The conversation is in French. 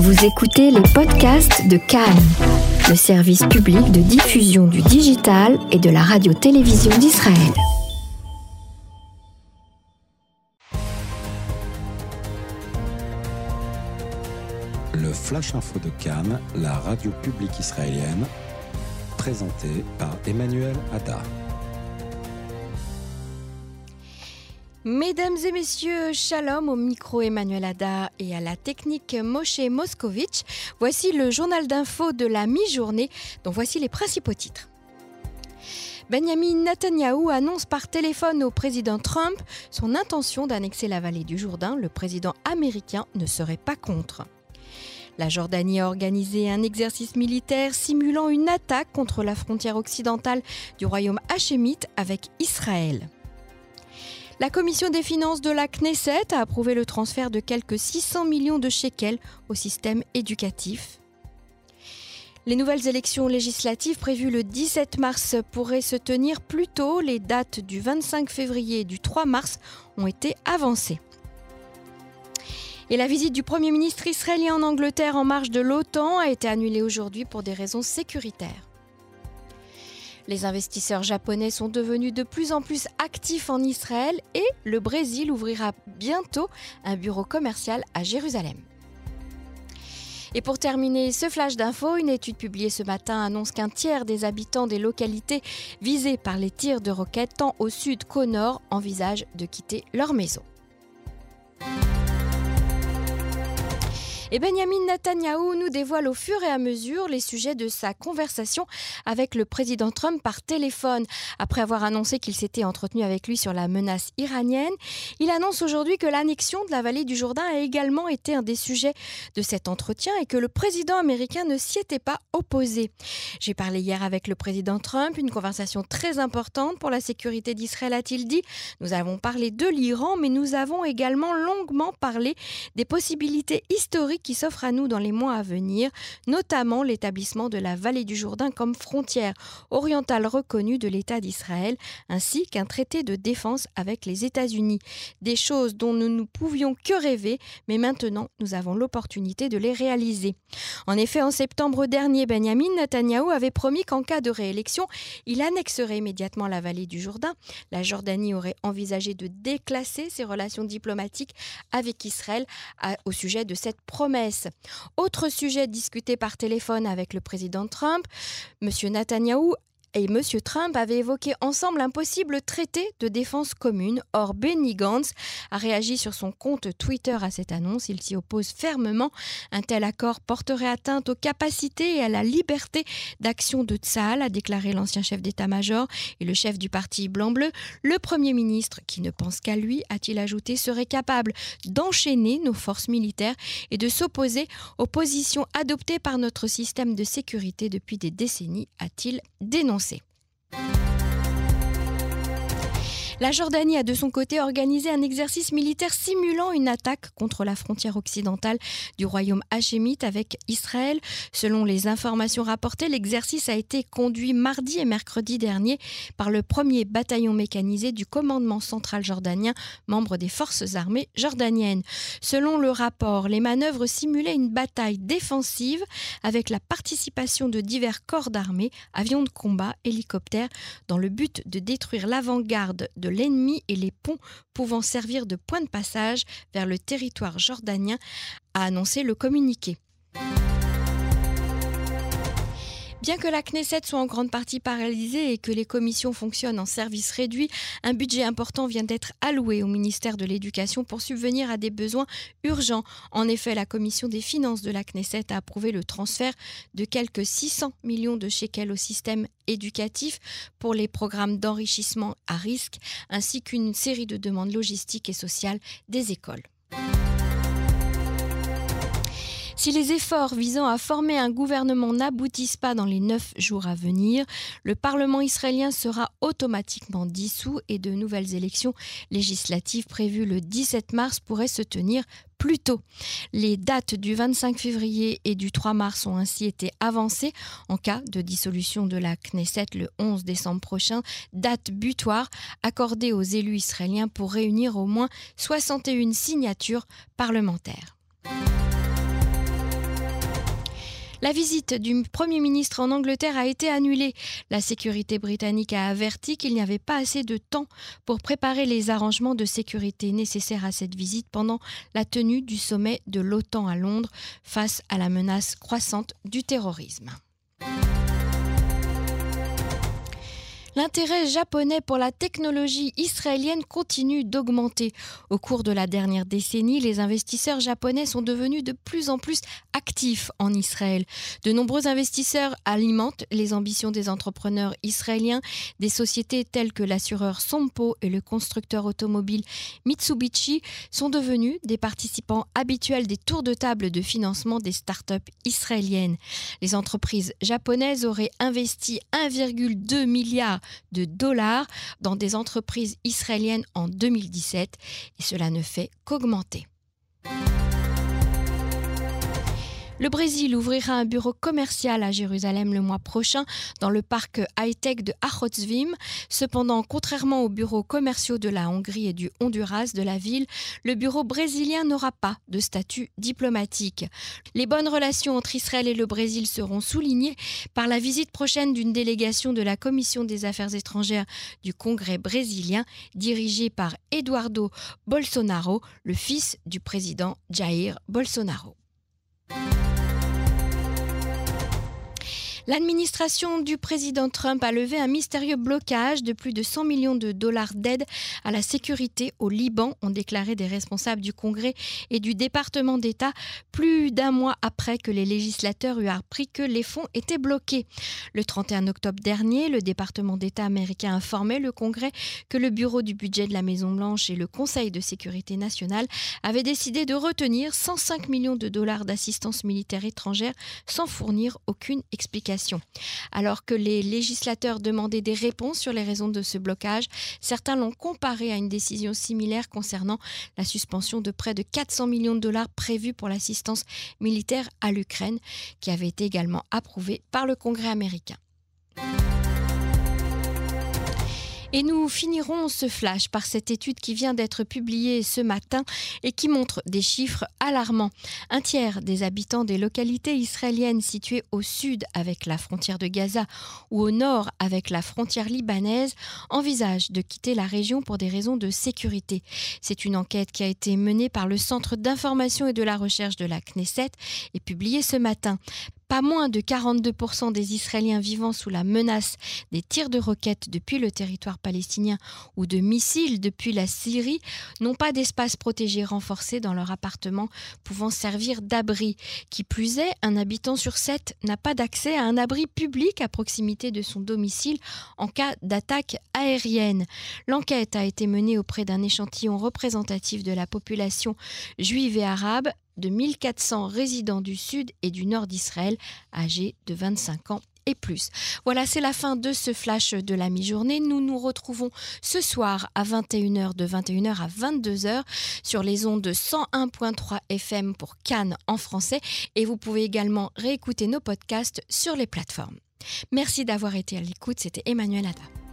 Vous écoutez les podcasts de Cannes, le service public de diffusion du digital et de la radio-télévision d'Israël. Le Flash Info de Cannes, la radio publique israélienne, présenté par Emmanuel Hadar. Mesdames et messieurs, shalom au micro Emmanuel Ada et à la technique Moshe Moskovitch. Voici le journal d'info de la mi-journée, dont voici les principaux titres. Benjamin Netanyahu annonce par téléphone au président Trump son intention d'annexer la vallée du Jourdain. Le président américain ne serait pas contre. La Jordanie a organisé un exercice militaire simulant une attaque contre la frontière occidentale du royaume hachémite avec Israël. La commission des finances de la Knesset a approuvé le transfert de quelques 600 millions de shekels au système éducatif. Les nouvelles élections législatives prévues le 17 mars pourraient se tenir plus tôt. Les dates du 25 février et du 3 mars ont été avancées. Et la visite du Premier ministre israélien en Angleterre en marge de l'OTAN a été annulée aujourd'hui pour des raisons sécuritaires. Les investisseurs japonais sont devenus de plus en plus actifs en Israël et le Brésil ouvrira bientôt un bureau commercial à Jérusalem. Et pour terminer ce flash d'info, une étude publiée ce matin annonce qu'un tiers des habitants des localités visées par les tirs de roquettes tant au sud qu'au nord envisagent de quitter leur maison. Et Benjamin Netanyahu nous dévoile au fur et à mesure les sujets de sa conversation avec le président Trump par téléphone. Après avoir annoncé qu'il s'était entretenu avec lui sur la menace iranienne, il annonce aujourd'hui que l'annexion de la vallée du Jourdain a également été un des sujets de cet entretien et que le président américain ne s'y était pas opposé. J'ai parlé hier avec le président Trump, une conversation très importante pour la sécurité d'Israël, a-t-il dit. Nous avons parlé de l'Iran, mais nous avons également longuement parlé des possibilités historiques qui s'offre à nous dans les mois à venir, notamment l'établissement de la vallée du Jourdain comme frontière orientale reconnue de l'État d'Israël, ainsi qu'un traité de défense avec les États-Unis. Des choses dont nous ne pouvions que rêver, mais maintenant nous avons l'opportunité de les réaliser. En effet, en septembre dernier, Benjamin Netanyahu avait promis qu'en cas de réélection, il annexerait immédiatement la vallée du Jourdain. La Jordanie aurait envisagé de déclasser ses relations diplomatiques avec Israël au sujet de cette première autre sujet discuté par téléphone avec le président Trump, M. Netanyahu et M. Trump avaient évoqué ensemble un possible traité de défense commune. Or, Benny Gantz a réagi sur son compte Twitter à cette annonce. Il s'y oppose fermement. Un tel accord porterait atteinte aux capacités et à la liberté d'action de Tsahal, a déclaré l'ancien chef d'état-major et le chef du parti blanc-bleu. Le Premier ministre, qui ne pense qu'à lui, a-t-il ajouté, serait capable d'enchaîner nos forces militaires et de s'opposer aux positions adoptées par notre système de sécurité depuis des décennies, a-t-il dénoncé annoncé. La Jordanie a de son côté organisé un exercice militaire simulant une attaque contre la frontière occidentale du royaume hachémite avec Israël. Selon les informations rapportées, l'exercice a été conduit mardi et mercredi dernier par le premier bataillon mécanisé du commandement central jordanien, membre des forces armées jordaniennes. Selon le rapport, les manœuvres simulaient une bataille défensive avec la participation de divers corps d'armée, avions de combat, hélicoptères, dans le but de détruire l'avant-garde l'ennemi et les ponts pouvant servir de point de passage vers le territoire jordanien, a annoncé le communiqué. Bien que la Knesset soit en grande partie paralysée et que les commissions fonctionnent en service réduit, un budget important vient d'être alloué au ministère de l'Éducation pour subvenir à des besoins urgents. En effet, la commission des finances de la Knesset a approuvé le transfert de quelques 600 millions de shekels au système éducatif pour les programmes d'enrichissement à risque, ainsi qu'une série de demandes logistiques et sociales des écoles. Si les efforts visant à former un gouvernement n'aboutissent pas dans les neuf jours à venir, le Parlement israélien sera automatiquement dissous et de nouvelles élections législatives prévues le 17 mars pourraient se tenir plus tôt. Les dates du 25 février et du 3 mars ont ainsi été avancées en cas de dissolution de la Knesset le 11 décembre prochain, date butoir accordée aux élus israéliens pour réunir au moins 61 signatures parlementaires. La visite du Premier ministre en Angleterre a été annulée. La sécurité britannique a averti qu'il n'y avait pas assez de temps pour préparer les arrangements de sécurité nécessaires à cette visite pendant la tenue du sommet de l'OTAN à Londres face à la menace croissante du terrorisme. L'intérêt japonais pour la technologie israélienne continue d'augmenter. Au cours de la dernière décennie, les investisseurs japonais sont devenus de plus en plus actifs en Israël. De nombreux investisseurs alimentent les ambitions des entrepreneurs israéliens. Des sociétés telles que l'assureur Sompo et le constructeur automobile Mitsubishi sont devenus des participants habituels des tours de table de financement des startups israéliennes. Les entreprises japonaises auraient investi 1,2 milliard de dollars dans des entreprises israéliennes en 2017 et cela ne fait qu'augmenter. Le Brésil ouvrira un bureau commercial à Jérusalem le mois prochain dans le parc high-tech de Achotzvim. Cependant, contrairement aux bureaux commerciaux de la Hongrie et du Honduras de la ville, le bureau brésilien n'aura pas de statut diplomatique. Les bonnes relations entre Israël et le Brésil seront soulignées par la visite prochaine d'une délégation de la Commission des Affaires étrangères du Congrès brésilien dirigée par Eduardo Bolsonaro, le fils du président Jair Bolsonaro. L'administration du président Trump a levé un mystérieux blocage de plus de 100 millions de dollars d'aide à la sécurité au Liban, ont déclaré des responsables du Congrès et du département d'État plus d'un mois après que les législateurs eurent appris que les fonds étaient bloqués. Le 31 octobre dernier, le département d'État américain informait le Congrès que le bureau du budget de la Maison-Blanche et le Conseil de sécurité nationale avaient décidé de retenir 105 millions de dollars d'assistance militaire étrangère sans fournir aucune explication. Alors que les législateurs demandaient des réponses sur les raisons de ce blocage, certains l'ont comparé à une décision similaire concernant la suspension de près de 400 millions de dollars prévus pour l'assistance militaire à l'Ukraine, qui avait été également approuvée par le Congrès américain. Et nous finirons ce flash par cette étude qui vient d'être publiée ce matin et qui montre des chiffres alarmants. Un tiers des habitants des localités israéliennes situées au sud avec la frontière de Gaza ou au nord avec la frontière libanaise envisagent de quitter la région pour des raisons de sécurité. C'est une enquête qui a été menée par le Centre d'information et de la recherche de la Knesset et publiée ce matin. Pas moins de 42% des Israéliens vivant sous la menace des tirs de roquettes depuis le territoire palestinien ou de missiles depuis la Syrie n'ont pas d'espace protégé renforcé dans leur appartement pouvant servir d'abri. Qui plus est, un habitant sur sept n'a pas d'accès à un abri public à proximité de son domicile en cas d'attaque aérienne. L'enquête a été menée auprès d'un échantillon représentatif de la population juive et arabe de 1400 résidents du sud et du nord d'Israël âgés de 25 ans et plus. Voilà, c'est la fin de ce flash de la mi-journée. Nous nous retrouvons ce soir à 21h de 21h à 22h sur les ondes de 101.3 FM pour Cannes en français et vous pouvez également réécouter nos podcasts sur les plateformes. Merci d'avoir été à l'écoute, c'était Emmanuel Ada.